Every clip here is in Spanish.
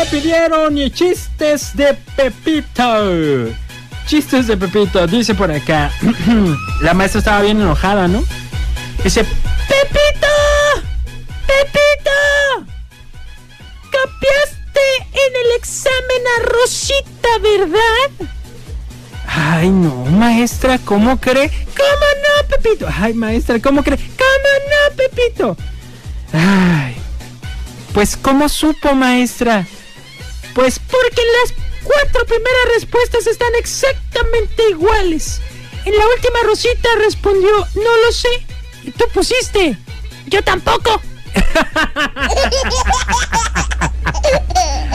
me pidieron y chistes de Pepito. Chistes de Pepito, dice por acá. La maestra estaba bien enojada, ¿no? Dice, Pepito, Pepito, copiaste en el examen a Rosita, ¿verdad? Ay, no, maestra, ¿cómo cree? ¿Cómo no, Pepito? Ay, maestra, ¿cómo cree? ¿Cómo no, Pepito? Ay, pues, ¿cómo supo, maestra? Pues porque las cuatro primeras respuestas están exactamente iguales. En la última Rosita respondió, no lo sé. Y tú pusiste, yo tampoco.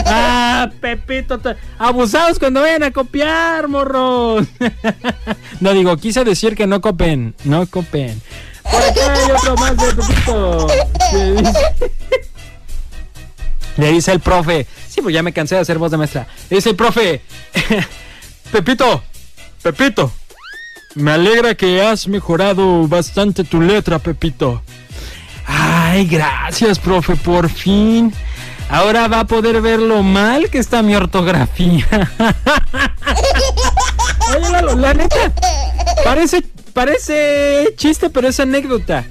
ah, Pepito, abusados cuando vayan a copiar, morros. no digo, quise decir que no copen, no copen. Por acá hay otro más de Pepito. Le dice el profe, pues ya me cansé de hacer voz de maestra. Dice el profe, Pepito, Pepito, me alegra que has mejorado bastante tu letra, Pepito. Ay, gracias, profe, por fin. Ahora va a poder ver lo mal que está mi ortografía. Oye, la neta, parece, parece chiste, pero es anécdota.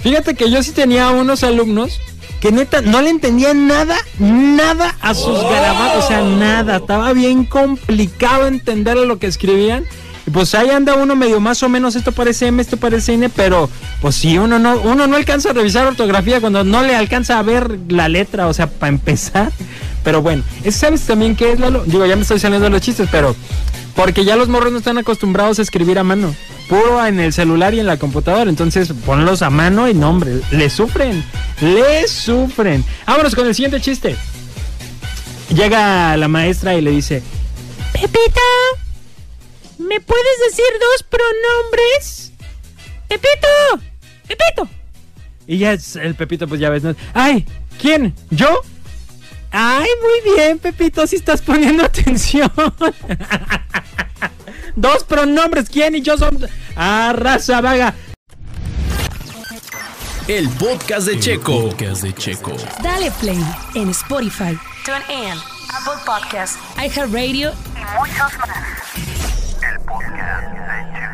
Fíjate que yo sí tenía unos alumnos que neta no le entendían nada, nada a sus garabatos, o sea, nada. Estaba bien complicado entender lo que escribían. Y pues ahí anda uno medio más o menos, esto parece M, esto parece N, pero pues si uno no, uno no alcanza a revisar ortografía cuando no le alcanza a ver la letra, o sea, para empezar. Pero bueno, ¿sabes también qué es, Lalo? Digo, ya me estoy saliendo los chistes, pero porque ya los morros no están acostumbrados a escribir a mano. Puro en el celular y en la computadora. Entonces ponlos a mano y nombre. Le sufren. Le sufren. Vámonos con el siguiente chiste. Llega la maestra y le dice: Pepito, ¿me puedes decir dos pronombres? Pepito, Pepito. Y ya el Pepito, pues ya ves. ¡Ay! ¿Quién? ¿Yo? Ay, muy bien, Pepito, si estás poniendo atención. Dos pronombres, ¿quién y yo son? Raza vaga. El podcast de Checo. podcast de Checo. Dale play en Spotify, TuneIn, Apple Podcasts, iHeartRadio y muchos más. El podcast.